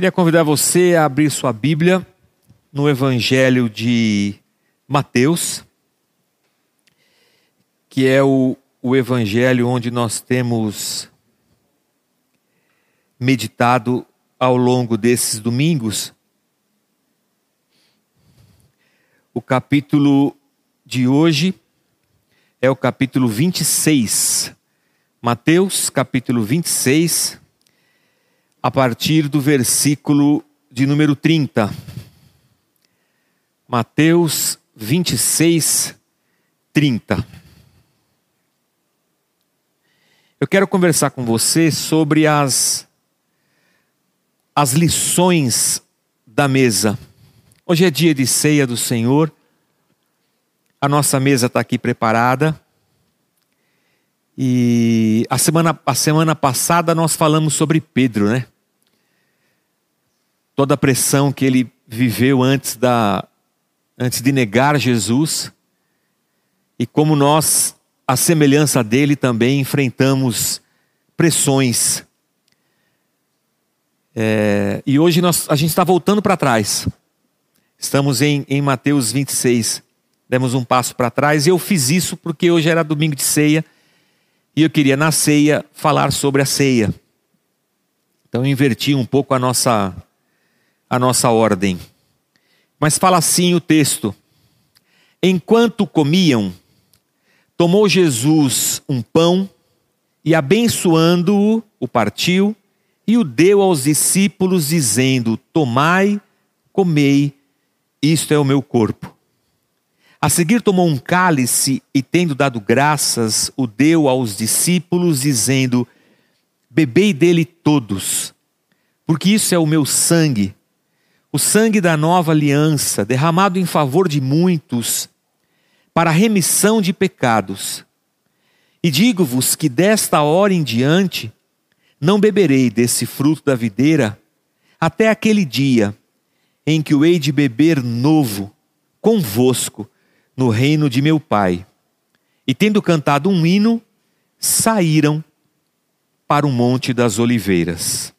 Queria convidar você a abrir sua Bíblia no Evangelho de Mateus, que é o, o Evangelho onde nós temos meditado ao longo desses domingos. O capítulo de hoje é o capítulo 26. Mateus, capítulo 26 a partir do versículo de número 30. Mateus 26, 30. Eu quero conversar com você sobre as, as lições da mesa. Hoje é dia de ceia do Senhor, a nossa mesa está aqui preparada. E a semana, a semana passada nós falamos sobre Pedro, né? Toda a pressão que ele viveu antes, da, antes de negar Jesus. E como nós, a semelhança dele, também enfrentamos pressões. É, e hoje nós, a gente está voltando para trás. Estamos em, em Mateus 26. Demos um passo para trás e eu fiz isso porque hoje era domingo de ceia e eu queria na ceia falar sobre a ceia. Então eu inverti um pouco a nossa a nossa ordem. Mas fala assim o texto: Enquanto comiam, tomou Jesus um pão e abençoando-o, o partiu e o deu aos discípulos dizendo: Tomai, comei, isto é o meu corpo. A seguir tomou um cálice e, tendo dado graças, o deu aos discípulos, dizendo: Bebei dele todos, porque isso é o meu sangue, o sangue da nova aliança, derramado em favor de muitos, para a remissão de pecados. E digo-vos que desta hora em diante não beberei desse fruto da videira, até aquele dia em que o hei de beber novo convosco no reino de meu pai. E tendo cantado um hino, saíram para o Monte das Oliveiras.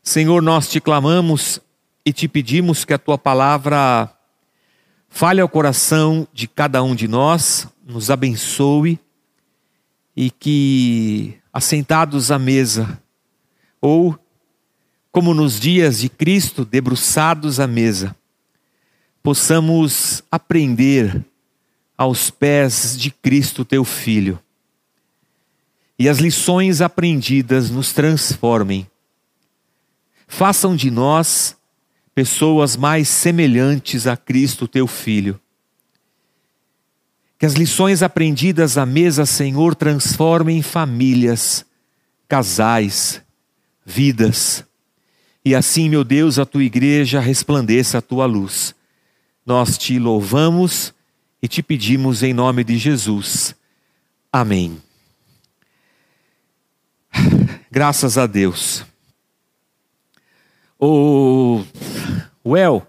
Senhor, nós te clamamos e te pedimos que a tua palavra fale ao coração de cada um de nós, nos abençoe e que, assentados à mesa, ou como nos dias de Cristo, debruçados à mesa, possamos aprender aos pés de Cristo, teu Filho. E as lições aprendidas nos transformem. Façam de nós pessoas mais semelhantes a Cristo, teu Filho. Que as lições aprendidas à mesa, Senhor, transformem famílias, casais, vidas. E assim, meu Deus, a tua igreja resplandeça a tua luz. Nós te louvamos e te pedimos em nome de Jesus. Amém. Graças a Deus. O Well,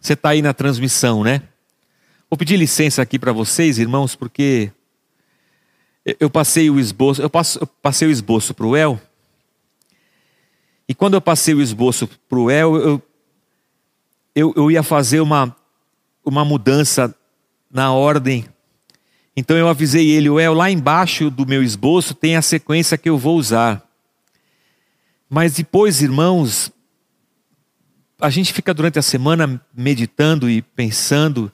você está aí na transmissão, né? Vou pedir licença aqui para vocês, irmãos, porque eu passei o esboço, eu passei o esboço para o El. E quando eu passei o esboço para o El, eu, eu, eu ia fazer uma, uma mudança na ordem. Então eu avisei ele, El, lá embaixo do meu esboço tem a sequência que eu vou usar. Mas depois, irmãos, a gente fica durante a semana meditando e pensando,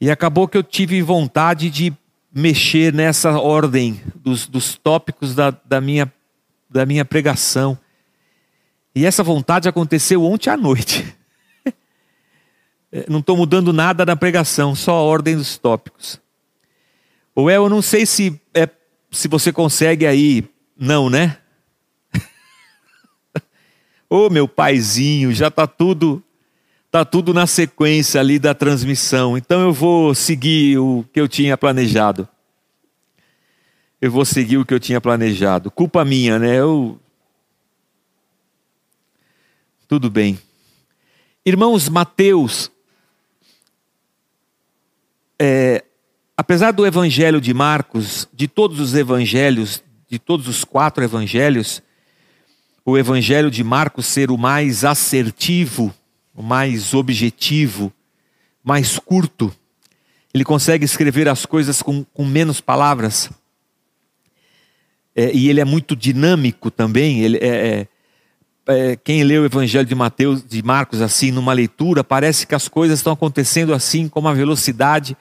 e acabou que eu tive vontade de mexer nessa ordem dos, dos tópicos da, da, minha, da minha pregação. E essa vontade aconteceu ontem à noite. É, não estou mudando nada na pregação, só a ordem dos tópicos. Ou é, eu não sei se, é, se você consegue aí. Não, né? Ô oh, meu paizinho, já está tudo tá tudo na sequência ali da transmissão. Então eu vou seguir o que eu tinha planejado. Eu vou seguir o que eu tinha planejado. Culpa minha, né? Eu Tudo bem. Irmãos, Mateus é, apesar do evangelho de Marcos, de todos os evangelhos, de todos os quatro evangelhos, o Evangelho de Marcos ser o mais assertivo, o mais objetivo, mais curto. Ele consegue escrever as coisas com, com menos palavras. É, e ele é muito dinâmico também. Ele é, é, é, quem lê o Evangelho de Mateus, de Marcos assim numa leitura, parece que as coisas estão acontecendo assim com uma velocidade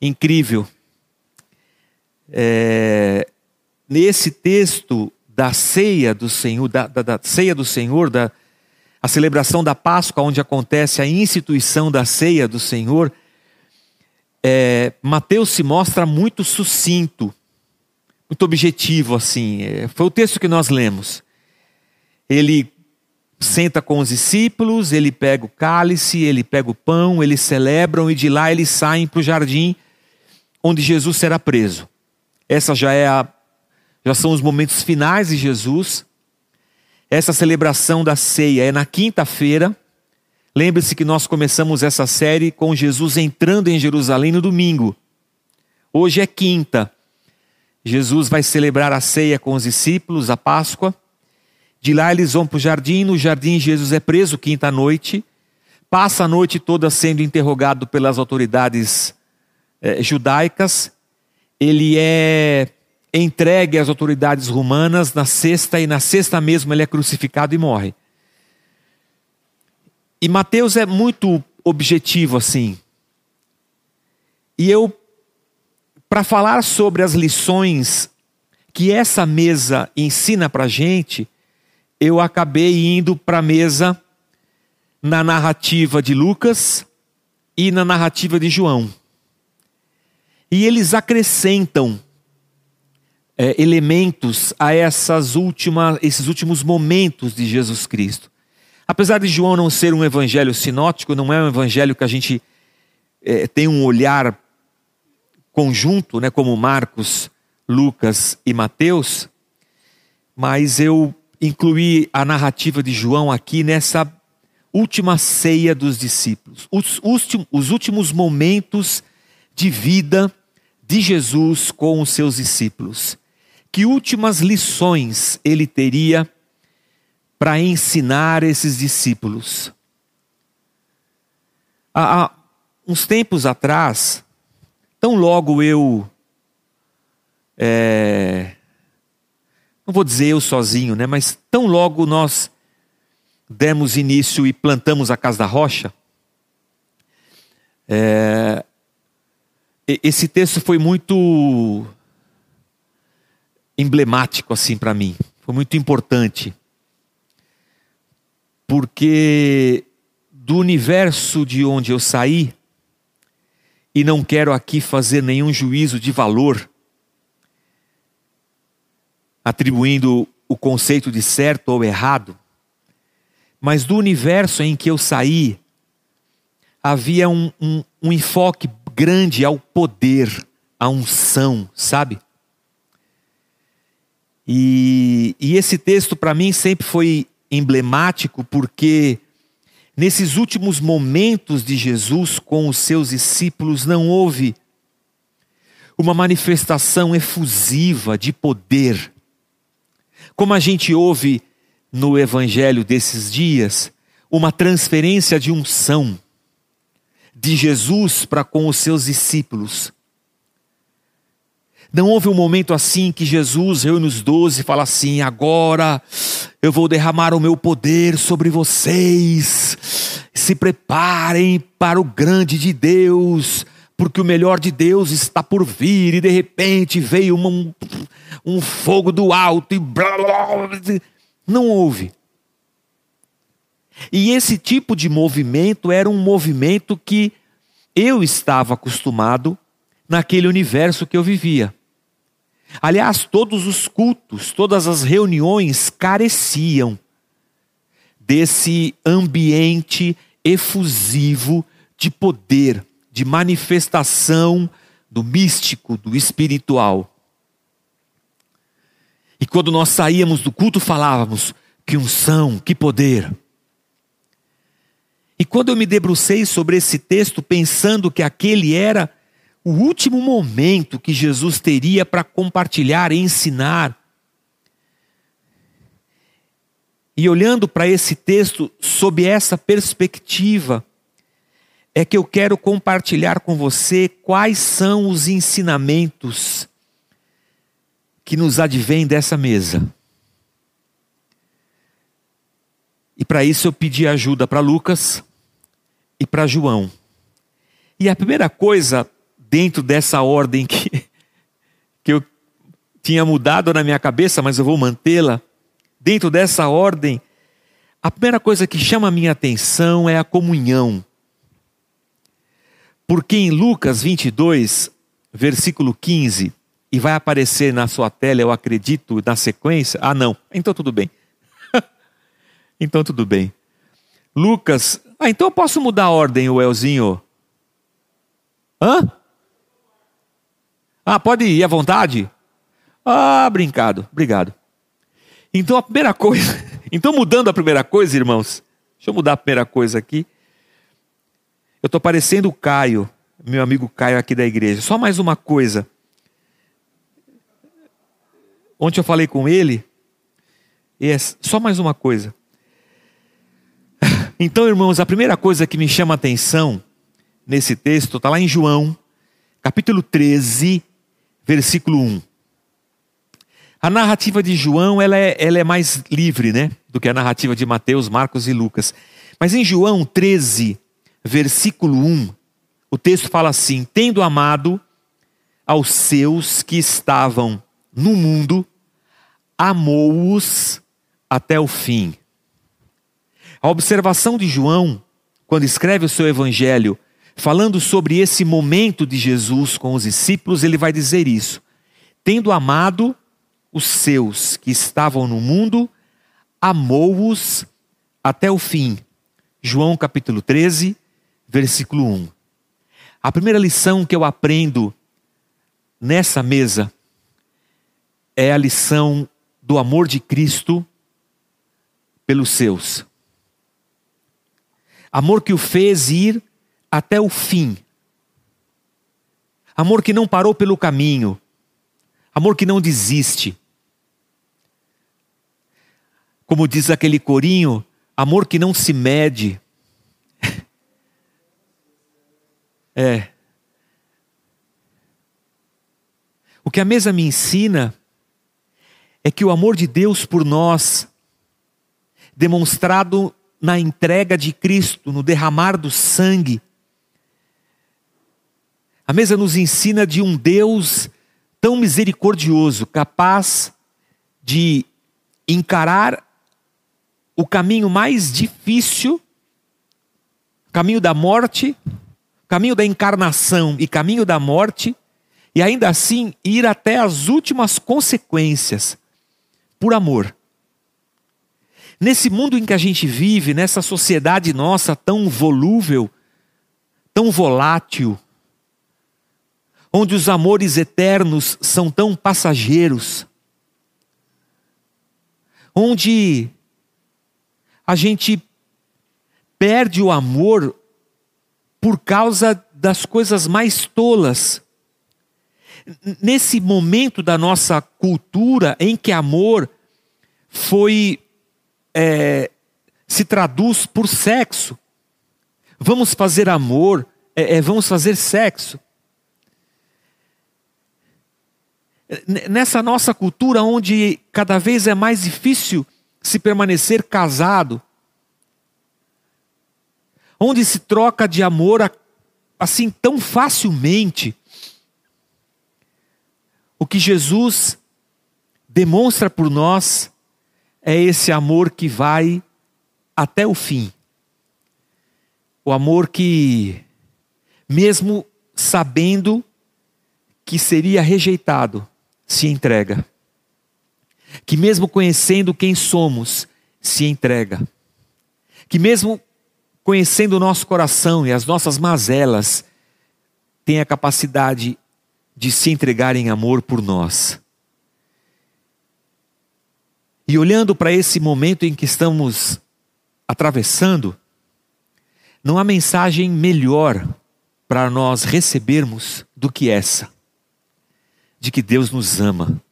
incrível. É, nesse texto da ceia do Senhor, da, da, da ceia do Senhor, da a celebração da Páscoa, onde acontece a instituição da ceia do Senhor, é, Mateus se mostra muito sucinto, muito objetivo assim. É, foi o texto que nós lemos. Ele senta com os discípulos, ele pega o cálice, ele pega o pão, eles celebram e de lá eles saem para o jardim onde Jesus será preso. Essa já é a, já são os momentos finais de Jesus. Essa celebração da ceia é na quinta-feira. Lembre-se que nós começamos essa série com Jesus entrando em Jerusalém no domingo. Hoje é quinta. Jesus vai celebrar a ceia com os discípulos, a Páscoa. De lá eles vão para o jardim. No jardim, Jesus é preso quinta-noite. Passa a noite toda sendo interrogado pelas autoridades eh, judaicas ele é entregue às autoridades romanas na sexta, e na sexta mesmo ele é crucificado e morre. E Mateus é muito objetivo assim. E eu, para falar sobre as lições que essa mesa ensina para gente, eu acabei indo para a mesa na narrativa de Lucas e na narrativa de João. E eles acrescentam é, elementos a essas últimas, esses últimos momentos de Jesus Cristo. Apesar de João não ser um evangelho sinótico, não é um evangelho que a gente é, tem um olhar conjunto, né, como Marcos, Lucas e Mateus, mas eu incluí a narrativa de João aqui nessa última ceia dos discípulos, os, os últimos momentos de vida de Jesus com os seus discípulos. Que últimas lições ele teria para ensinar esses discípulos? Há, uns tempos atrás, tão logo eu. É, não vou dizer eu sozinho, né? Mas tão logo nós demos início e plantamos a Casa da Rocha, é, esse texto foi muito emblemático assim para mim, foi muito importante. Porque do universo de onde eu saí, e não quero aqui fazer nenhum juízo de valor, atribuindo o conceito de certo ou errado, mas do universo em que eu saí, havia um, um, um enfoque grande ao poder, à unção, sabe? E, e esse texto para mim sempre foi emblemático porque nesses últimos momentos de Jesus com os seus discípulos não houve uma manifestação efusiva de poder. Como a gente ouve no evangelho desses dias, uma transferência de unção de Jesus para com os seus discípulos. Não houve um momento assim que Jesus reúne os doze e fala assim: agora eu vou derramar o meu poder sobre vocês. Se preparem para o grande de Deus, porque o melhor de Deus está por vir. E de repente veio um, um fogo do alto e blá, blá, blá. Não houve. E esse tipo de movimento era um movimento que eu estava acostumado naquele universo que eu vivia. Aliás, todos os cultos, todas as reuniões careciam desse ambiente efusivo de poder, de manifestação do místico, do espiritual. E quando nós saíamos do culto, falávamos: que unção, que poder. E quando eu me debrucei sobre esse texto, pensando que aquele era o último momento que Jesus teria para compartilhar e ensinar, E olhando para esse texto sob essa perspectiva, é que eu quero compartilhar com você quais são os ensinamentos que nos advêm dessa mesa. E para isso eu pedi ajuda para Lucas e para João. E a primeira coisa, dentro dessa ordem que, que eu tinha mudado na minha cabeça, mas eu vou mantê-la, dentro dessa ordem, a primeira coisa que chama a minha atenção é a comunhão. Porque em Lucas 22, versículo 15, e vai aparecer na sua tela, eu acredito, na sequência. Ah, não. Então tudo bem. então tudo bem. Lucas. Ah, então eu posso mudar a ordem, o Elzinho? Hã? Ah, pode ir à vontade? Ah, brincado. Obrigado. Então a primeira coisa. Então mudando a primeira coisa, irmãos. Deixa eu mudar a primeira coisa aqui. Eu estou parecendo o Caio, meu amigo Caio aqui da igreja. Só mais uma coisa. Ontem eu falei com ele, e é só mais uma coisa. Então, irmãos, a primeira coisa que me chama a atenção nesse texto está lá em João, capítulo 13, versículo 1. A narrativa de João ela é, ela é mais livre né, do que a narrativa de Mateus, Marcos e Lucas. Mas em João 13, versículo 1, o texto fala assim: Tendo amado aos seus que estavam no mundo, amou-os até o fim. A observação de João, quando escreve o seu evangelho, falando sobre esse momento de Jesus com os discípulos, ele vai dizer isso: tendo amado os seus que estavam no mundo, amou-os até o fim. João capítulo 13, versículo 1. A primeira lição que eu aprendo nessa mesa é a lição do amor de Cristo pelos seus. Amor que o fez ir até o fim. Amor que não parou pelo caminho. Amor que não desiste. Como diz aquele corinho, amor que não se mede. é. O que a mesa me ensina é que o amor de Deus por nós, demonstrado na entrega de Cristo, no derramar do sangue, a mesa nos ensina de um Deus tão misericordioso, capaz de encarar o caminho mais difícil, caminho da morte, caminho da encarnação e caminho da morte, e ainda assim ir até as últimas consequências por amor. Nesse mundo em que a gente vive, nessa sociedade nossa tão volúvel, tão volátil, onde os amores eternos são tão passageiros, onde a gente perde o amor por causa das coisas mais tolas. Nesse momento da nossa cultura em que amor foi é, se traduz por sexo. Vamos fazer amor, é, é, vamos fazer sexo. Nessa nossa cultura onde cada vez é mais difícil se permanecer casado, onde se troca de amor assim tão facilmente, o que Jesus demonstra por nós é esse amor que vai até o fim. O amor que, mesmo sabendo que seria rejeitado, se entrega. Que, mesmo conhecendo quem somos, se entrega. Que, mesmo conhecendo o nosso coração e as nossas mazelas, tem a capacidade de se entregar em amor por nós. E olhando para esse momento em que estamos atravessando, não há mensagem melhor para nós recebermos do que essa, de que Deus nos ama.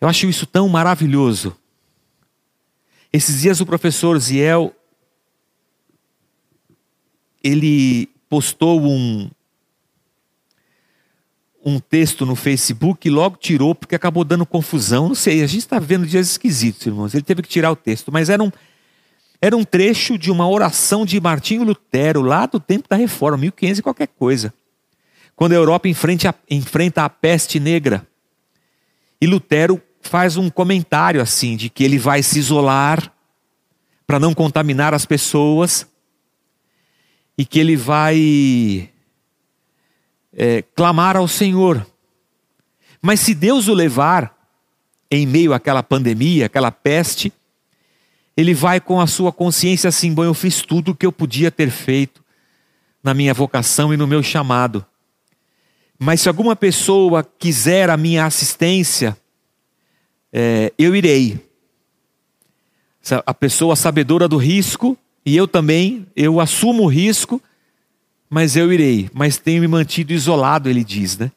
Eu acho isso tão maravilhoso. Esses dias o professor Ziel ele postou um um texto no Facebook e logo tirou porque acabou dando confusão. Não sei, a gente está vendo dias esquisitos, irmãos. Ele teve que tirar o texto, mas era um, era um trecho de uma oração de Martinho Lutero, lá do tempo da Reforma, 1500 e qualquer coisa. Quando a Europa enfrenta, enfrenta a peste negra. E Lutero faz um comentário assim, de que ele vai se isolar para não contaminar as pessoas e que ele vai é, clamar ao Senhor. Mas se Deus o levar em meio àquela pandemia, aquela peste, ele vai com a sua consciência assim: bom, eu fiz tudo o que eu podia ter feito na minha vocação e no meu chamado. Mas se alguma pessoa quiser a minha assistência, é, eu irei. A pessoa sabedora do risco, e eu também, eu assumo o risco, mas eu irei. Mas tenho me mantido isolado, ele diz, né?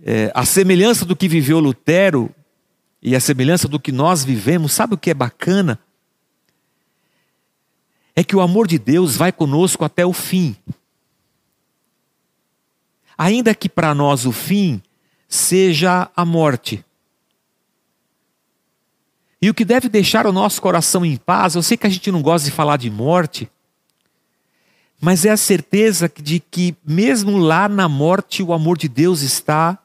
É, a semelhança do que viveu Lutero e a semelhança do que nós vivemos, sabe o que é bacana? É que o amor de Deus vai conosco até o fim. Ainda que para nós o fim seja a morte. E o que deve deixar o nosso coração em paz, eu sei que a gente não gosta de falar de morte, mas é a certeza de que, mesmo lá na morte, o amor de Deus está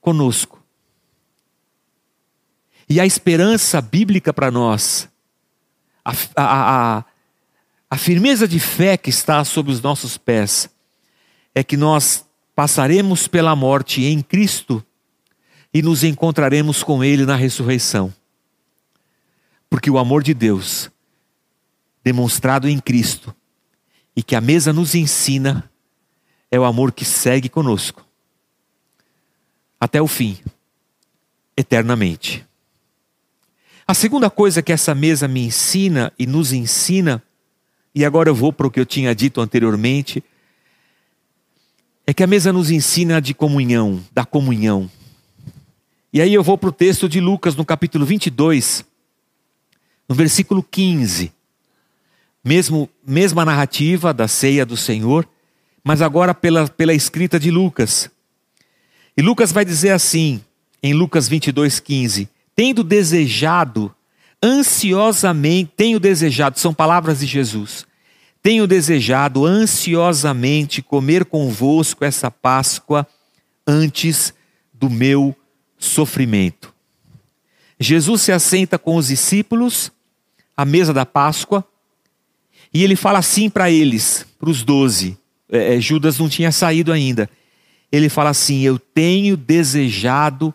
conosco. E a esperança bíblica para nós, a, a, a, a firmeza de fé que está sobre os nossos pés, é que nós passaremos pela morte em Cristo e nos encontraremos com Ele na ressurreição. Porque o amor de Deus, demonstrado em Cristo, e que a mesa nos ensina, é o amor que segue conosco, até o fim, eternamente. A segunda coisa que essa mesa me ensina e nos ensina, e agora eu vou para o que eu tinha dito anteriormente, é que a mesa nos ensina de comunhão, da comunhão. E aí eu vou para o texto de Lucas, no capítulo 22, no versículo 15. Mesmo, mesma narrativa da ceia do Senhor, mas agora pela, pela escrita de Lucas. E Lucas vai dizer assim, em Lucas 22, 15: Tendo desejado, ansiosamente, tenho desejado, são palavras de Jesus, tenho desejado ansiosamente comer convosco essa Páscoa antes do meu sofrimento. Jesus se assenta com os discípulos a mesa da Páscoa, e ele fala assim para eles, para os doze. É, é, Judas não tinha saído ainda. Ele fala assim: Eu tenho desejado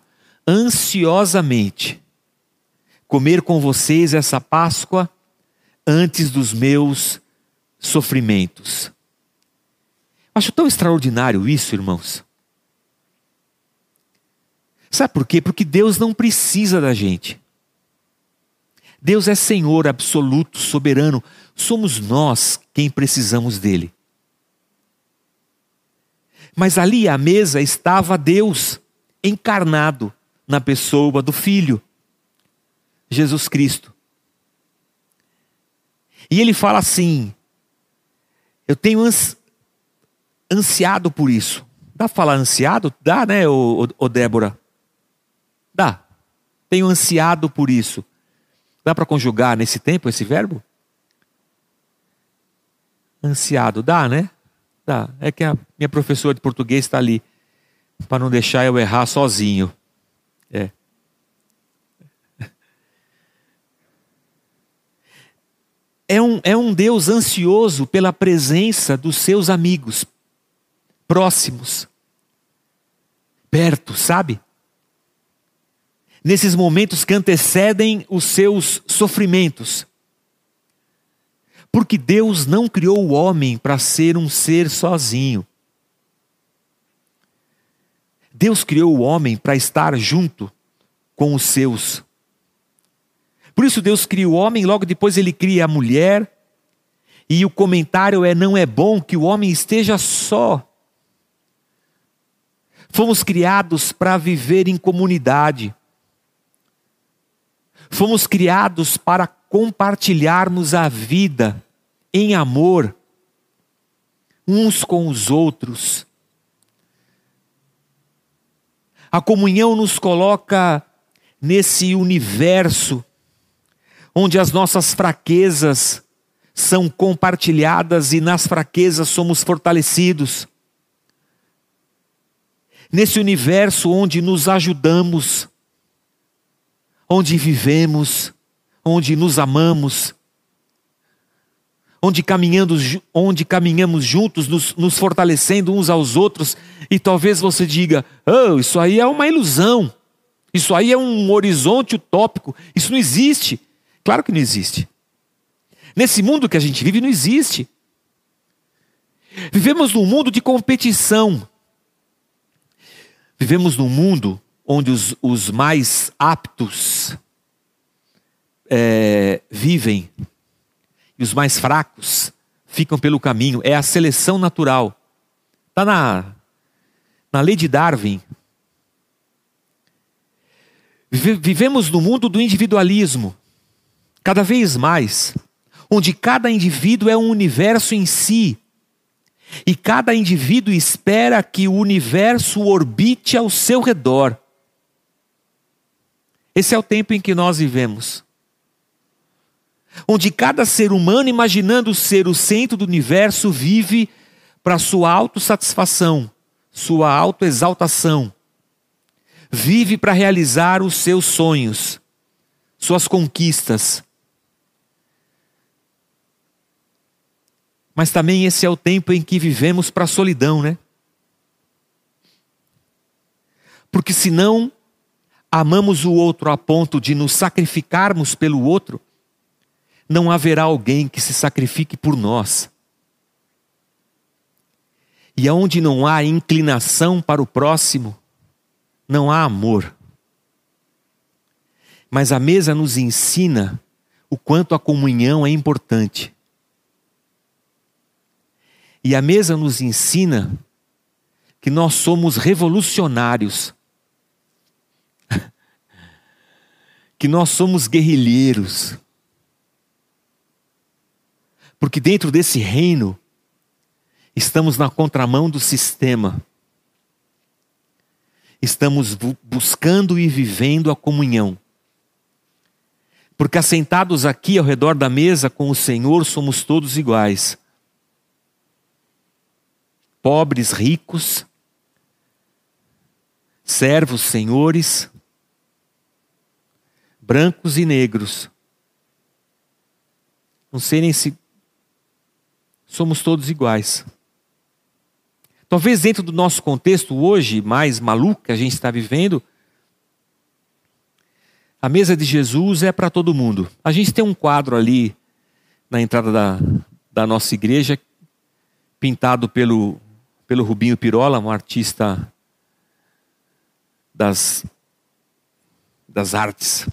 ansiosamente comer com vocês essa Páscoa antes dos meus sofrimentos. Acho tão extraordinário isso, irmãos. Sabe por quê? Porque Deus não precisa da gente. Deus é Senhor absoluto, soberano. Somos nós quem precisamos dele. Mas ali à mesa estava Deus encarnado na pessoa do Filho, Jesus Cristo. E ele fala assim: Eu tenho ansiado por isso. Dá para falar ansiado? Dá, né, ô, ô, Débora? Dá. Tenho ansiado por isso. Dá para conjugar nesse tempo esse verbo? Ansiado, dá, né? Dá. É que a minha professora de português está ali para não deixar eu errar sozinho. É. É um, é um Deus ansioso pela presença dos seus amigos, próximos, perto, sabe? Nesses momentos que antecedem os seus sofrimentos. Porque Deus não criou o homem para ser um ser sozinho. Deus criou o homem para estar junto com os seus. Por isso Deus cria o homem, logo depois ele cria a mulher. E o comentário é: não é bom que o homem esteja só. Fomos criados para viver em comunidade. Fomos criados para compartilharmos a vida em amor uns com os outros. A comunhão nos coloca nesse universo onde as nossas fraquezas são compartilhadas e nas fraquezas somos fortalecidos. Nesse universo onde nos ajudamos, onde vivemos, onde nos amamos, onde, caminhando, onde caminhamos juntos, nos, nos fortalecendo uns aos outros, e talvez você diga: oh, isso aí é uma ilusão, isso aí é um horizonte utópico, isso não existe. Claro que não existe. Nesse mundo que a gente vive, não existe. Vivemos num mundo de competição. Vivemos num mundo onde os, os mais aptos é, vivem e os mais fracos ficam pelo caminho. É a seleção natural. Está na, na lei de Darwin. Vivemos no mundo do individualismo, cada vez mais, onde cada indivíduo é um universo em si. E cada indivíduo espera que o universo orbite ao seu redor. Esse é o tempo em que nós vivemos onde cada ser humano, imaginando ser o centro do universo, vive para sua autossatisfação, sua autoexaltação. Vive para realizar os seus sonhos, suas conquistas. Mas também esse é o tempo em que vivemos para a solidão, né? Porque se não amamos o outro a ponto de nos sacrificarmos pelo outro, não haverá alguém que se sacrifique por nós. E aonde não há inclinação para o próximo, não há amor. Mas a mesa nos ensina o quanto a comunhão é importante. E a mesa nos ensina que nós somos revolucionários, que nós somos guerrilheiros, porque dentro desse reino, estamos na contramão do sistema. Estamos buscando e vivendo a comunhão. Porque assentados aqui ao redor da mesa com o Senhor, somos todos iguais. Pobres, ricos, servos, senhores, brancos e negros. Não sei nem se somos todos iguais. Talvez dentro do nosso contexto hoje, mais maluco que a gente está vivendo, a mesa de Jesus é para todo mundo. A gente tem um quadro ali na entrada da, da nossa igreja, pintado pelo, pelo Rubinho Pirola, um artista das, das artes.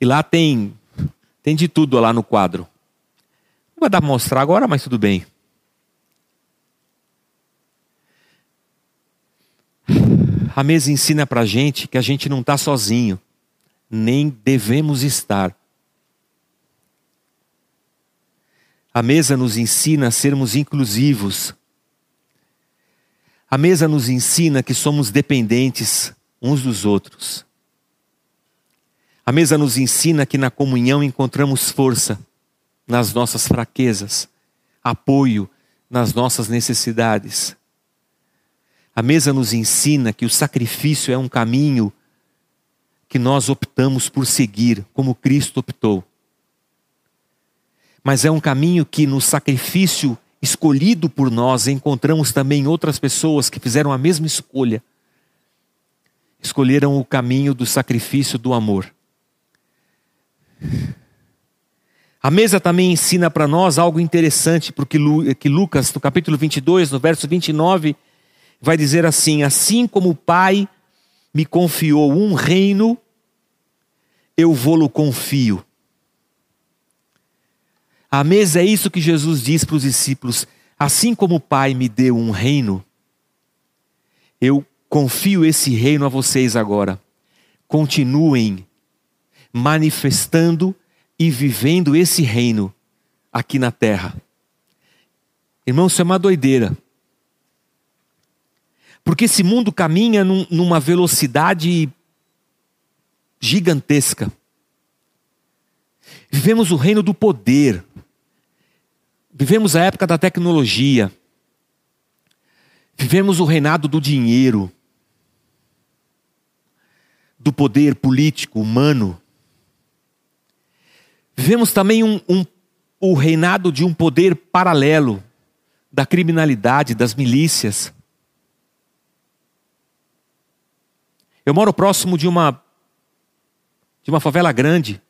E lá tem, tem de tudo lá no quadro. Não vai dar para mostrar agora, mas tudo bem. A mesa ensina para a gente que a gente não está sozinho, nem devemos estar. A mesa nos ensina a sermos inclusivos. A mesa nos ensina que somos dependentes uns dos outros. A mesa nos ensina que na comunhão encontramos força nas nossas fraquezas, apoio nas nossas necessidades. A mesa nos ensina que o sacrifício é um caminho que nós optamos por seguir, como Cristo optou. Mas é um caminho que no sacrifício escolhido por nós encontramos também outras pessoas que fizeram a mesma escolha. Escolheram o caminho do sacrifício do amor. A mesa também ensina para nós algo interessante, porque que Lucas, no capítulo 22, no verso 29, vai dizer assim: Assim como o Pai me confiou um reino, eu vou-lo confio. A mesa é isso que Jesus diz para os discípulos: Assim como o Pai me deu um reino, eu confio esse reino a vocês agora. Continuem manifestando e vivendo esse reino aqui na terra. Irmão, isso é uma doideira. Porque esse mundo caminha num, numa velocidade gigantesca. Vivemos o reino do poder. Vivemos a época da tecnologia. Vivemos o reinado do dinheiro, do poder político, humano. Vivemos também um, um, o reinado de um poder paralelo, da criminalidade, das milícias. Eu moro próximo de uma de uma favela grande.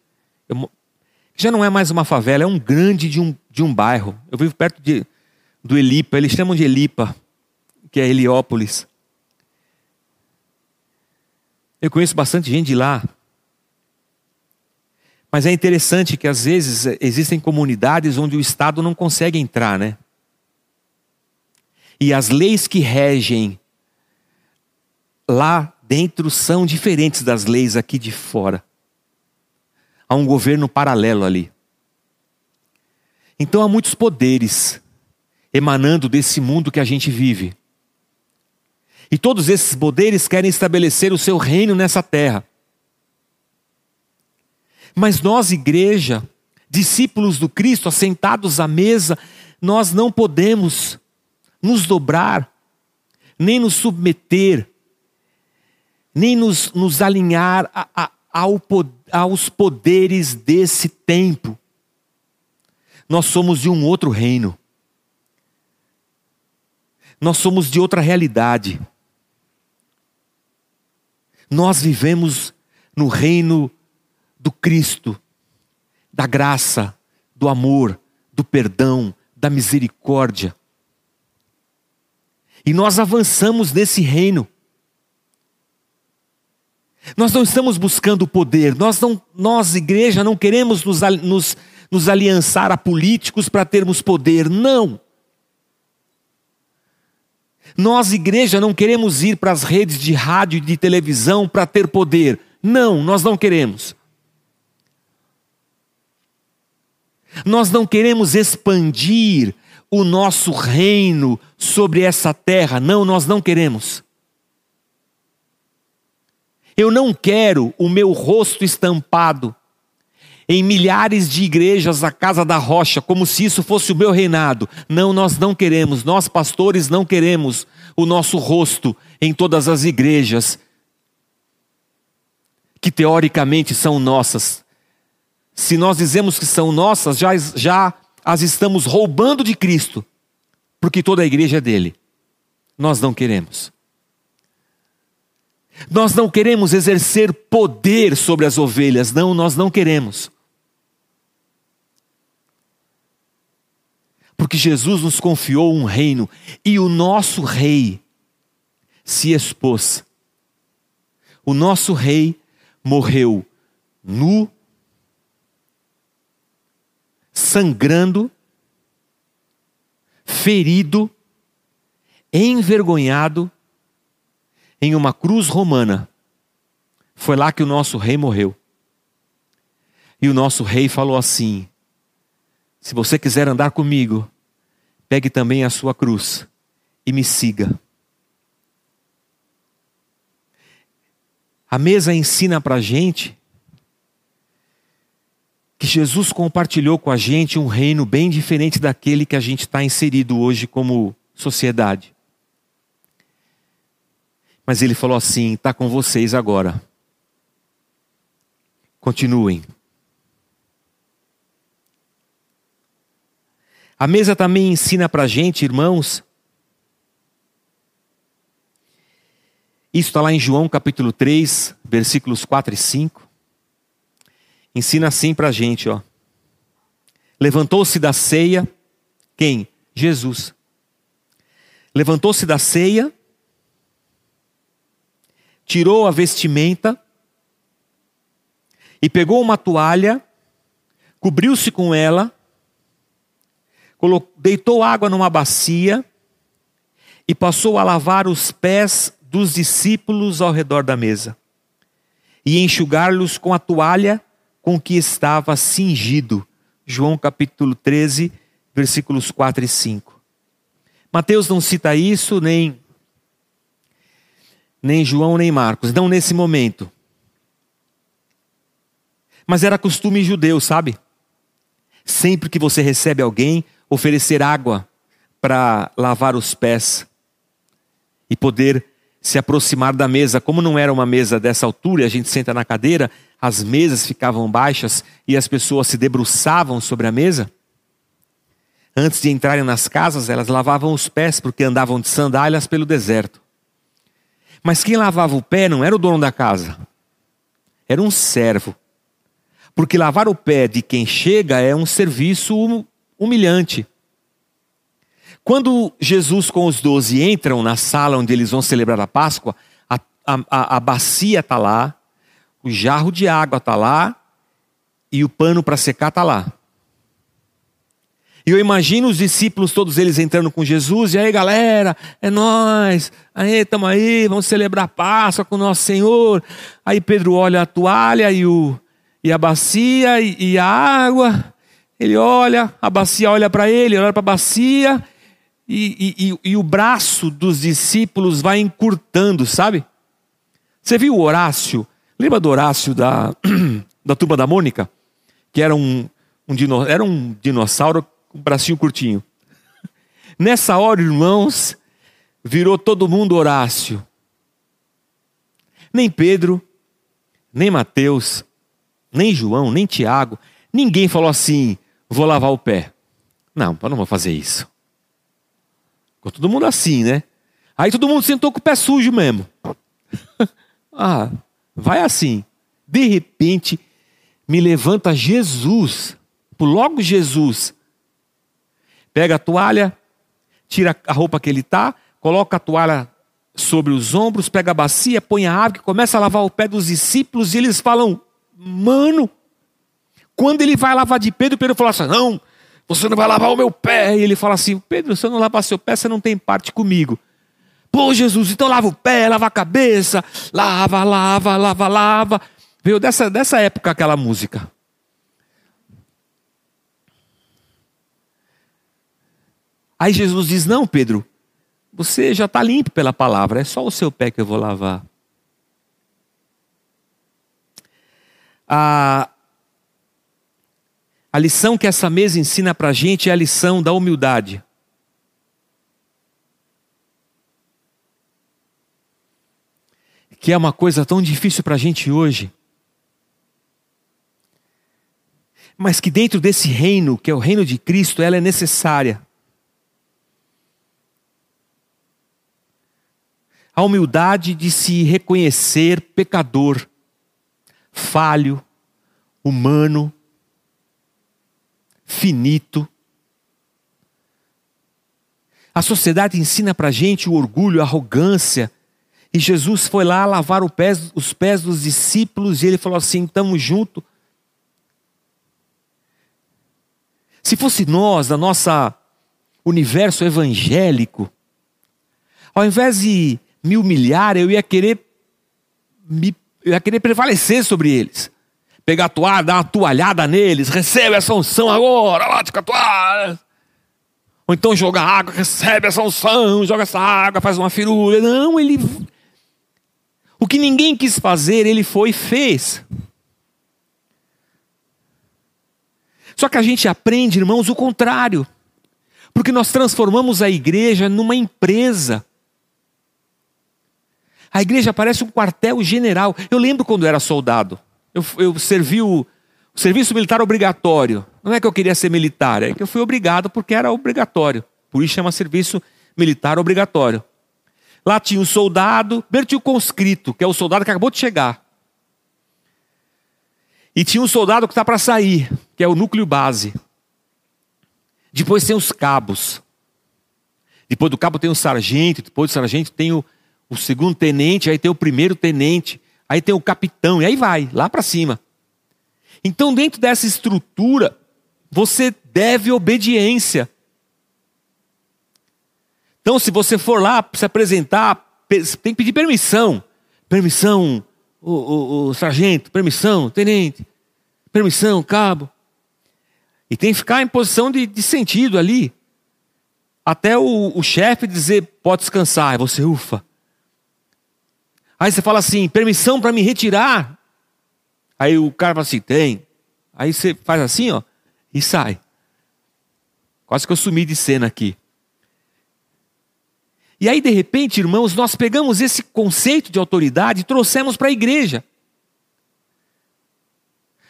Eu, já não é mais uma favela, é um grande de um, de um bairro. Eu vivo perto de, do Elipa, eles chamam de Elipa, que é Heliópolis. Eu conheço bastante gente de lá. Mas é interessante que às vezes existem comunidades onde o Estado não consegue entrar, né? E as leis que regem lá dentro são diferentes das leis aqui de fora a um governo paralelo ali. Então há muitos poderes emanando desse mundo que a gente vive. E todos esses poderes querem estabelecer o seu reino nessa terra. Mas nós, igreja, discípulos do Cristo, assentados à mesa, nós não podemos nos dobrar, nem nos submeter, nem nos, nos alinhar a, a, ao, aos poderes desse tempo. Nós somos de um outro reino. Nós somos de outra realidade. Nós vivemos no reino do Cristo, da graça, do amor, do perdão, da misericórdia. E nós avançamos nesse reino. Nós não estamos buscando poder, nós, não, nós igreja, não queremos nos, nos, nos aliançar a políticos para termos poder, não. Nós, igreja, não queremos ir para as redes de rádio e de televisão para ter poder. Não, nós não queremos. Nós não queremos expandir o nosso reino sobre essa terra. Não, nós não queremos. Eu não quero o meu rosto estampado em milhares de igrejas a casa da rocha, como se isso fosse o meu reinado. Não, nós não queremos, nós pastores não queremos o nosso rosto em todas as igrejas que teoricamente são nossas. Se nós dizemos que são nossas, já, já as estamos roubando de Cristo, porque toda a igreja é dele. Nós não queremos. Nós não queremos exercer poder sobre as ovelhas, não, nós não queremos. Porque Jesus nos confiou um reino e o nosso rei se expôs. O nosso rei morreu nu, sangrando, ferido, envergonhado em uma cruz romana. Foi lá que o nosso rei morreu. E o nosso rei falou assim: Se você quiser andar comigo, pegue também a sua cruz e me siga. A mesa ensina para gente que Jesus compartilhou com a gente um reino bem diferente daquele que a gente está inserido hoje como sociedade. Mas ele falou assim: está com vocês agora. Continuem. A mesa também ensina para a gente, irmãos. Isso está lá em João capítulo 3, versículos 4 e 5. Ensina assim para a gente, ó. Levantou-se da ceia, quem? Jesus. Levantou-se da ceia tirou a vestimenta e pegou uma toalha, cobriu-se com ela, deitou água numa bacia e passou a lavar os pés dos discípulos ao redor da mesa e enxugar-los com a toalha com que estava cingido. João capítulo 13, versículos 4 e 5. Mateus não cita isso, nem, nem João, nem Marcos, não nesse momento. Mas era costume judeu, sabe? Sempre que você recebe alguém, oferecer água para lavar os pés e poder se aproximar da mesa. Como não era uma mesa dessa altura, a gente senta na cadeira, as mesas ficavam baixas e as pessoas se debruçavam sobre a mesa. Antes de entrarem nas casas, elas lavavam os pés porque andavam de sandálias pelo deserto. Mas quem lavava o pé não era o dono da casa, era um servo. Porque lavar o pé de quem chega é um serviço humilhante. Quando Jesus com os doze entram na sala onde eles vão celebrar a Páscoa, a, a, a bacia está lá, o jarro de água está lá e o pano para secar está lá. E eu imagino os discípulos, todos eles entrando com Jesus, e aí galera, é nós, aí estamos aí, vamos celebrar a Páscoa com o nosso Senhor. Aí Pedro olha a toalha e, o, e a bacia e, e a água, ele olha, a bacia olha para ele, olha para a bacia, e, e, e, o braço dos discípulos vai encurtando, sabe? Você viu Horácio? Lembra do Horácio da, da turma da Mônica? Que era um, um, dino, era um dinossauro com um bracinho curtinho. Nessa hora, irmãos, virou todo mundo Horácio. Nem Pedro, nem Mateus, nem João, nem Tiago, ninguém falou assim: vou lavar o pé. Não, eu não vou fazer isso. Ficou todo mundo assim, né? Aí todo mundo sentou com o pé sujo mesmo. ah, vai assim. De repente, me levanta Jesus, logo Jesus. Pega a toalha, tira a roupa que ele tá, coloca a toalha sobre os ombros, pega a bacia, põe a água, começa a lavar o pé dos discípulos e eles falam: "Mano, quando ele vai lavar de Pedro, Pedro fala assim: "Não, você não vai lavar o meu pé. E ele fala assim: Pedro, se eu não lavar seu pé, você não tem parte comigo. Pô, Jesus, então lava o pé, lava a cabeça, lava, lava, lava, lava. Veio dessa, dessa época aquela música. Aí Jesus diz: Não, Pedro, você já está limpo pela palavra, é só o seu pé que eu vou lavar. Ah, a lição que essa mesa ensina para a gente é a lição da humildade. Que é uma coisa tão difícil para a gente hoje. Mas que dentro desse reino, que é o reino de Cristo, ela é necessária. A humildade de se reconhecer pecador, falho, humano, finito. A sociedade ensina para a gente o orgulho, a arrogância. E Jesus foi lá lavar os pés dos discípulos e ele falou assim: estamos juntos. Se fosse nós, da nossa universo evangélico, ao invés de me humilhar, eu ia querer me, eu ia querer prevalecer sobre eles pegar a toalha, dar uma toalhada neles, recebe essa unção agora, lá a toalha. Ou então joga água, recebe essa unção, joga essa água, faz uma firula. Não, ele. O que ninguém quis fazer, ele foi e fez. Só que a gente aprende, irmãos, o contrário. Porque nós transformamos a igreja numa empresa. A igreja parece um quartel-general. Eu lembro quando eu era soldado eu, eu servi o, o serviço militar obrigatório. Não é que eu queria ser militar, é que eu fui obrigado porque era obrigatório. Por isso chama serviço militar obrigatório. Lá tinha o soldado, primeiro tinha o conscrito, que é o soldado que acabou de chegar. E tinha um soldado que está para sair, que é o núcleo base. Depois tem os cabos. Depois do cabo tem o sargento, depois do sargento tem o, o segundo tenente, aí tem o primeiro tenente aí tem o capitão, e aí vai, lá para cima. Então, dentro dessa estrutura, você deve obediência. Então, se você for lá se apresentar tem que pedir permissão. Permissão, o, o, o sargento, permissão, tenente, permissão, cabo. E tem que ficar em posição de, de sentido ali. Até o, o chefe dizer, pode descansar. Aí você, ufa. Aí você fala assim, permissão para me retirar. Aí o cara fala assim, tem. Aí você faz assim, ó, e sai. Quase que eu sumi de cena aqui. E aí, de repente, irmãos, nós pegamos esse conceito de autoridade e trouxemos para a igreja.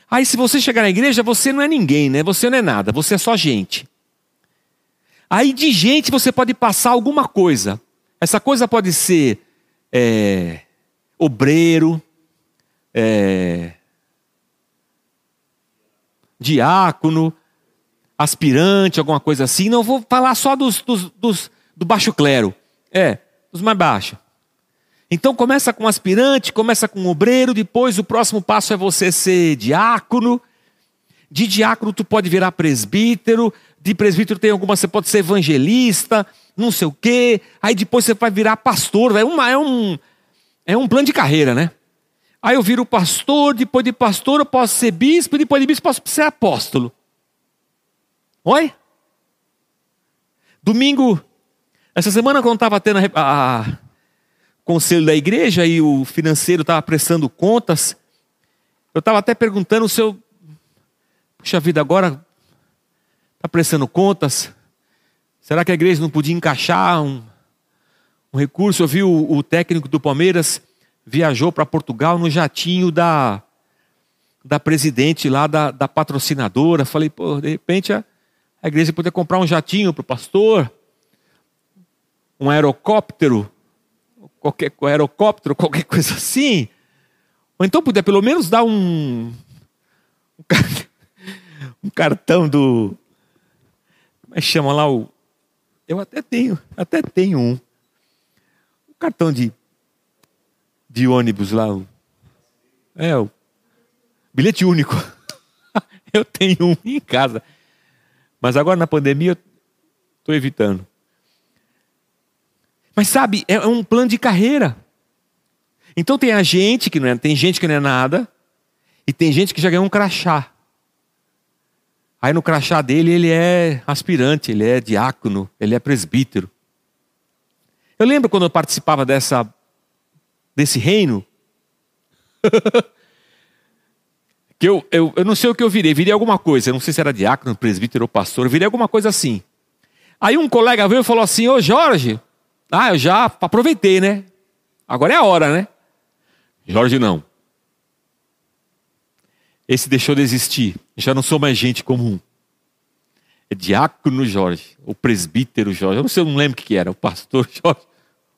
Aí, se você chegar na igreja, você não é ninguém, né? Você não é nada, você é só gente. Aí, de gente, você pode passar alguma coisa. Essa coisa pode ser é, obreiro, é, diácono, aspirante, alguma coisa assim. Não vou falar só dos, dos, dos do baixo clero. É, os mais baixos. Então começa com aspirante, começa com obreiro, depois o próximo passo é você ser diácono. De diácono tu pode virar presbítero, de presbítero tem algumas, você pode ser evangelista, não sei o quê. Aí depois você vai virar pastor, é, uma, é, um, é um plano de carreira, né? Aí eu viro pastor, depois de pastor eu posso ser bispo, depois de bispo posso ser apóstolo. Oi? Domingo essa semana, quando estava tendo a, a, conselho da igreja e o financeiro estava prestando contas, eu estava até perguntando se eu. Puxa vida, agora está prestando contas. Será que a igreja não podia encaixar um, um recurso? Eu vi o, o técnico do Palmeiras viajou para Portugal no jatinho da, da presidente lá da, da patrocinadora. Falei, pô, de repente a, a igreja podia comprar um jatinho para o pastor um aerocóptero, qualquer um aerocóptero, qualquer coisa assim. Ou então puder pelo menos dar um, um cartão do. Como é que chama lá o. Eu até tenho, até tenho um. Um cartão de, de ônibus lá. É, o bilhete único. eu tenho um em casa. Mas agora na pandemia eu estou evitando. Mas sabe, é um plano de carreira. Então tem a gente que não é, tem gente que não é nada, e tem gente que já ganhou um crachá. Aí no crachá dele ele é aspirante, ele é diácono, ele é presbítero. Eu lembro quando eu participava dessa desse reino, que eu, eu, eu não sei o que eu virei, virei alguma coisa, eu não sei se era diácono, presbítero ou pastor, virei alguma coisa assim. Aí um colega veio e falou assim: Ô Jorge, ah, eu já aproveitei, né? Agora é a hora, né? Jorge não. Esse deixou de existir. Já não sou mais gente comum. É diácono Jorge, o presbítero Jorge. Eu não sei, eu não lembro o que era, o pastor Jorge.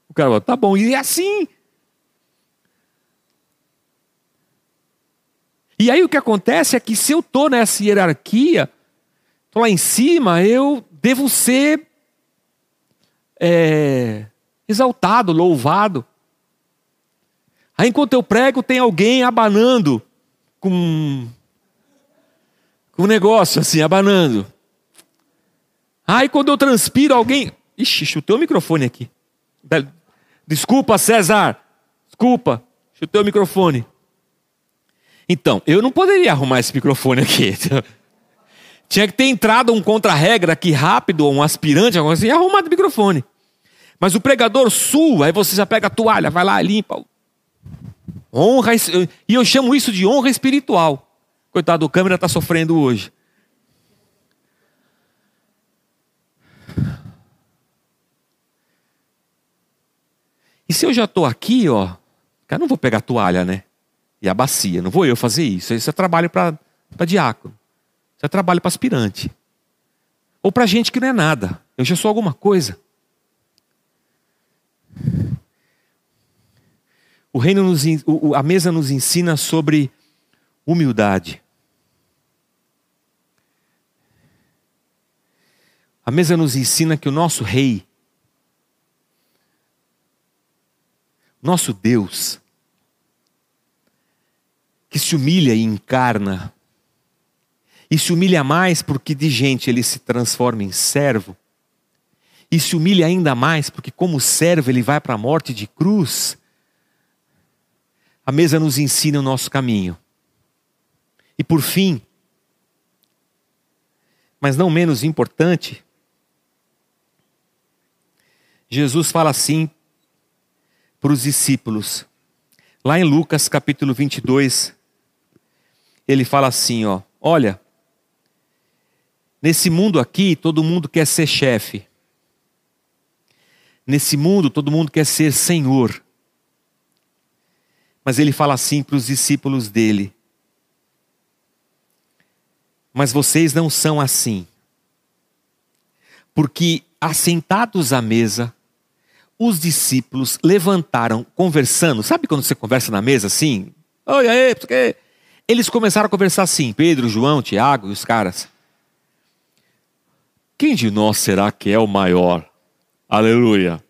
O cara falou, tá bom, e é assim. E aí o que acontece é que se eu estou nessa hierarquia, estou lá em cima, eu devo ser é, exaltado, louvado. Aí enquanto eu prego, tem alguém abanando com, com um negócio assim, abanando. Aí quando eu transpiro, alguém. Ixi, chutei o microfone aqui. Desculpa, César. Desculpa, chutei o microfone. Então, eu não poderia arrumar esse microfone aqui. Tinha que ter entrado um contra-regra aqui rápido, um aspirante, alguma coisa assim, e arrumado o microfone. Mas o pregador sua, aí você já pega a toalha, vai lá, limpa. Honra, e eu chamo isso de honra espiritual. Coitado, o câmera está sofrendo hoje. E se eu já estou aqui, ó, cara, não vou pegar a toalha, né? E a bacia, não vou eu fazer isso. Isso é trabalho para diácono. Isso é trabalho para aspirante. Ou para gente que não é nada. Eu já sou alguma coisa. O reino nos, a mesa nos ensina sobre humildade. A mesa nos ensina que o nosso rei, nosso Deus, que se humilha e encarna, e se humilha mais porque de gente ele se transforma em servo, e se humilha ainda mais, porque, como servo, ele vai para a morte de cruz. A mesa nos ensina o nosso caminho. E por fim, mas não menos importante, Jesus fala assim para os discípulos. Lá em Lucas capítulo 22, ele fala assim, ó: Olha, nesse mundo aqui todo mundo quer ser chefe. Nesse mundo todo mundo quer ser senhor. Mas ele fala assim para os discípulos dele: Mas vocês não são assim. Porque assentados à mesa, os discípulos levantaram conversando. Sabe quando você conversa na mesa assim? Oi, aí, porque eles começaram a conversar assim, Pedro, João, Tiago e os caras. Quem de nós será que é o maior? Aleluia.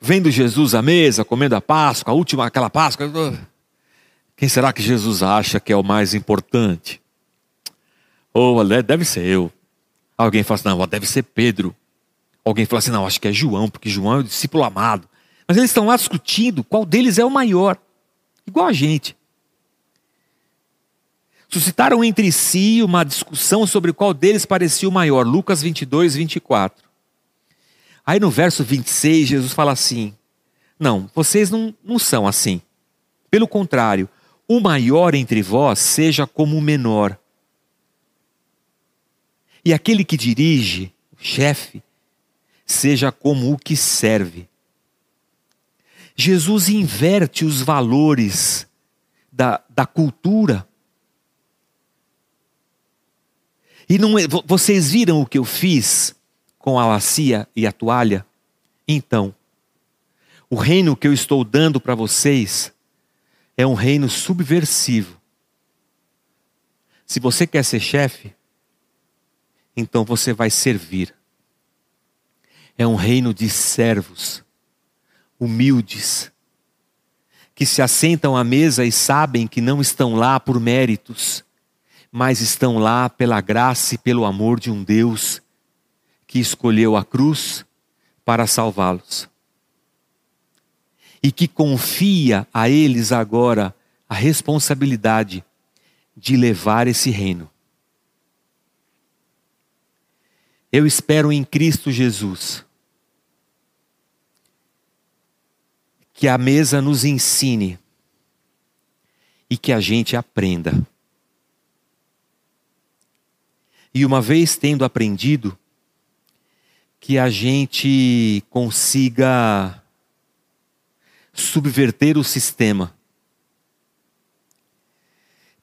Vendo Jesus à mesa, comendo a Páscoa, a última, aquela Páscoa. Quem será que Jesus acha que é o mais importante? Ou oh, deve ser eu. Alguém fala assim, não, deve ser Pedro. Alguém fala assim: não, acho que é João, porque João é o discípulo amado. Mas eles estão lá discutindo qual deles é o maior, igual a gente. Suscitaram entre si uma discussão sobre qual deles parecia o maior. Lucas 22, 24. Aí no verso 26, Jesus fala assim: Não, vocês não, não são assim. Pelo contrário, o maior entre vós seja como o menor. E aquele que dirige, o chefe, seja como o que serve. Jesus inverte os valores da, da cultura. E não, é, vocês viram o que eu fiz com a bacia e a toalha? Então, o reino que eu estou dando para vocês é um reino subversivo. Se você quer ser chefe, então você vai servir é um reino de servos, humildes, que se assentam à mesa e sabem que não estão lá por méritos, mas estão lá pela graça e pelo amor de um Deus que escolheu a cruz para salvá-los. E que confia a eles agora a responsabilidade de levar esse reino. Eu espero em Cristo Jesus que a mesa nos ensine e que a gente aprenda. E uma vez tendo aprendido, que a gente consiga subverter o sistema,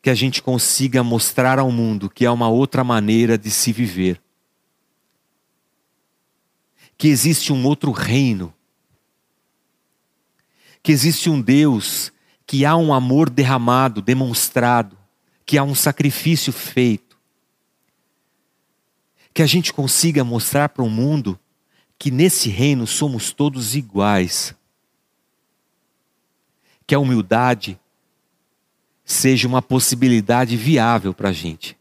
que a gente consiga mostrar ao mundo que há uma outra maneira de se viver, que existe um outro reino que existe um Deus, que há um amor derramado, demonstrado, que há um sacrifício feito. Que a gente consiga mostrar para o mundo que nesse reino somos todos iguais. Que a humildade seja uma possibilidade viável para a gente.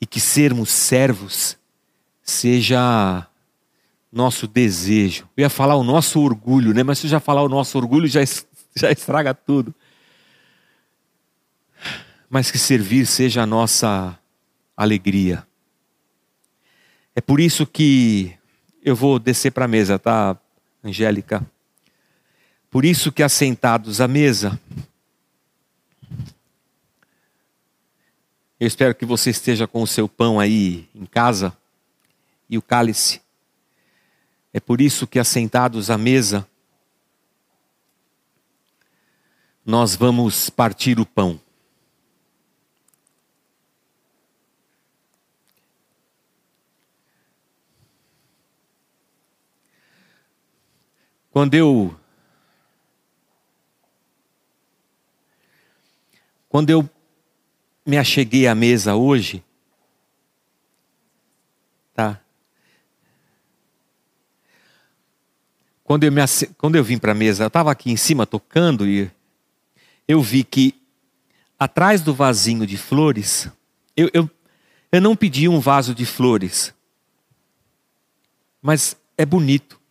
E que sermos servos seja nosso desejo. Eu ia falar o nosso orgulho, né? Mas se eu já falar o nosso orgulho, já, já estraga tudo. Mas que servir seja a nossa alegria. É por isso que eu vou descer para a mesa, tá, Angélica? Por isso que assentados à mesa, eu espero que você esteja com o seu pão aí em casa e o cálice. É por isso que, assentados à mesa, nós vamos partir o pão. Quando eu quando eu me acheguei à mesa hoje, tá? Quando eu, me, quando eu vim para a mesa, eu estava aqui em cima tocando e eu vi que atrás do vasinho de flores, eu, eu, Eu não pedi um vaso de flores, mas é bonito.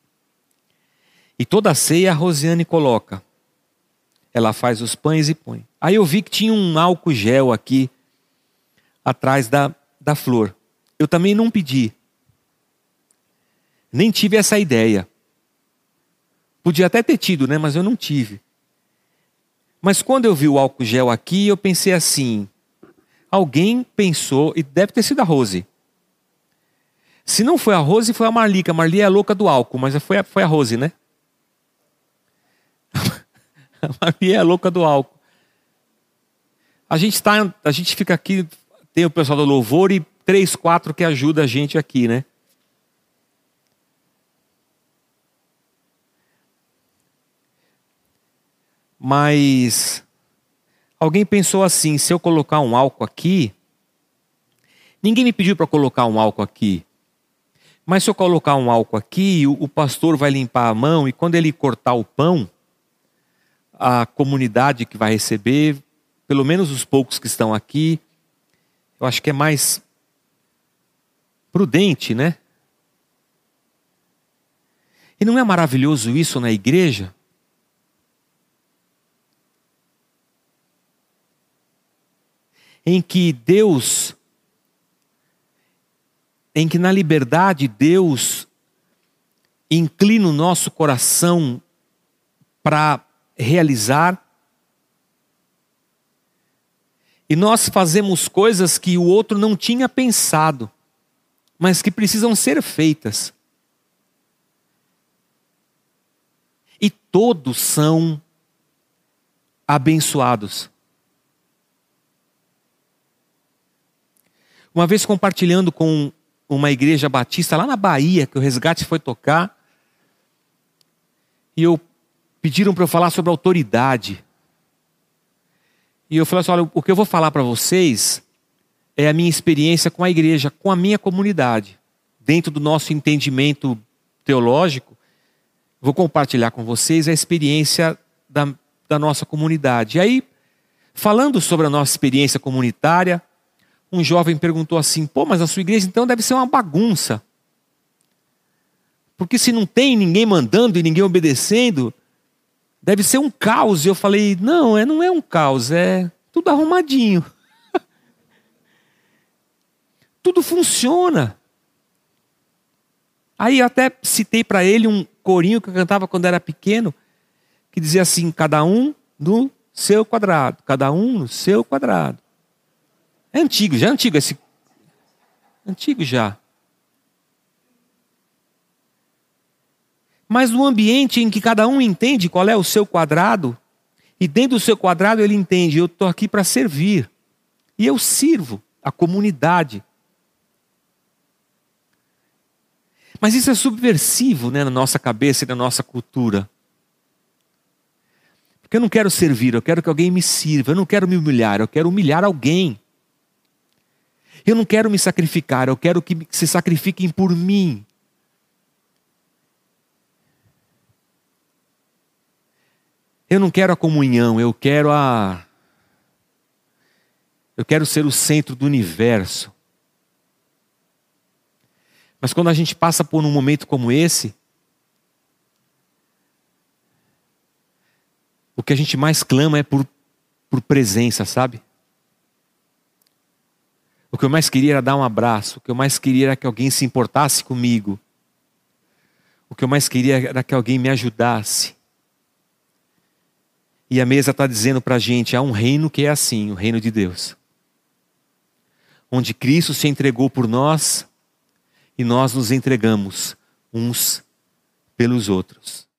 E toda a ceia a Rosiane coloca. Ela faz os pães e põe. Aí eu vi que tinha um álcool gel aqui, atrás da, da flor. Eu também não pedi. Nem tive essa ideia. Podia até ter tido, né? Mas eu não tive. Mas quando eu vi o álcool gel aqui, eu pensei assim: alguém pensou, e deve ter sido a Rose. Se não foi a Rose, foi a Marli, que a Marli é a louca do álcool, mas foi a, foi a Rose, né? a Marli é a louca do álcool. A gente, tá, a gente fica aqui, tem o pessoal do louvor e três, quatro que ajuda a gente aqui, né? Mas alguém pensou assim: se eu colocar um álcool aqui, ninguém me pediu para colocar um álcool aqui. Mas se eu colocar um álcool aqui, o, o pastor vai limpar a mão e quando ele cortar o pão, a comunidade que vai receber, pelo menos os poucos que estão aqui, eu acho que é mais prudente, né? E não é maravilhoso isso na igreja? em que Deus, em que na liberdade Deus inclina o nosso coração para realizar. E nós fazemos coisas que o outro não tinha pensado, mas que precisam ser feitas. E todos são abençoados. Uma vez compartilhando com uma igreja batista lá na Bahia, que o resgate foi tocar, e eu pediram para eu falar sobre autoridade. E eu falei assim: olha, o que eu vou falar para vocês é a minha experiência com a igreja, com a minha comunidade. Dentro do nosso entendimento teológico, vou compartilhar com vocês a experiência da, da nossa comunidade. E aí, falando sobre a nossa experiência comunitária, um jovem perguntou assim: pô, mas a sua igreja então deve ser uma bagunça. Porque se não tem ninguém mandando e ninguém obedecendo, deve ser um caos. E eu falei: não, é, não é um caos, é tudo arrumadinho. tudo funciona. Aí eu até citei para ele um corinho que eu cantava quando era pequeno, que dizia assim: cada um no seu quadrado, cada um no seu quadrado. É antigo, já é antigo esse. Antigo já. Mas no ambiente em que cada um entende qual é o seu quadrado, e dentro do seu quadrado ele entende, eu estou aqui para servir. E eu sirvo a comunidade. Mas isso é subversivo né, na nossa cabeça e na nossa cultura. Porque eu não quero servir, eu quero que alguém me sirva. Eu não quero me humilhar, eu quero humilhar alguém. Eu não quero me sacrificar, eu quero que se sacrifiquem por mim. Eu não quero a comunhão, eu quero a. Eu quero ser o centro do universo. Mas quando a gente passa por um momento como esse, o que a gente mais clama é por, por presença, sabe? O que eu mais queria era dar um abraço. O que eu mais queria era que alguém se importasse comigo. O que eu mais queria era que alguém me ajudasse. E a mesa está dizendo para a gente: há um reino que é assim o reino de Deus. Onde Cristo se entregou por nós e nós nos entregamos uns pelos outros.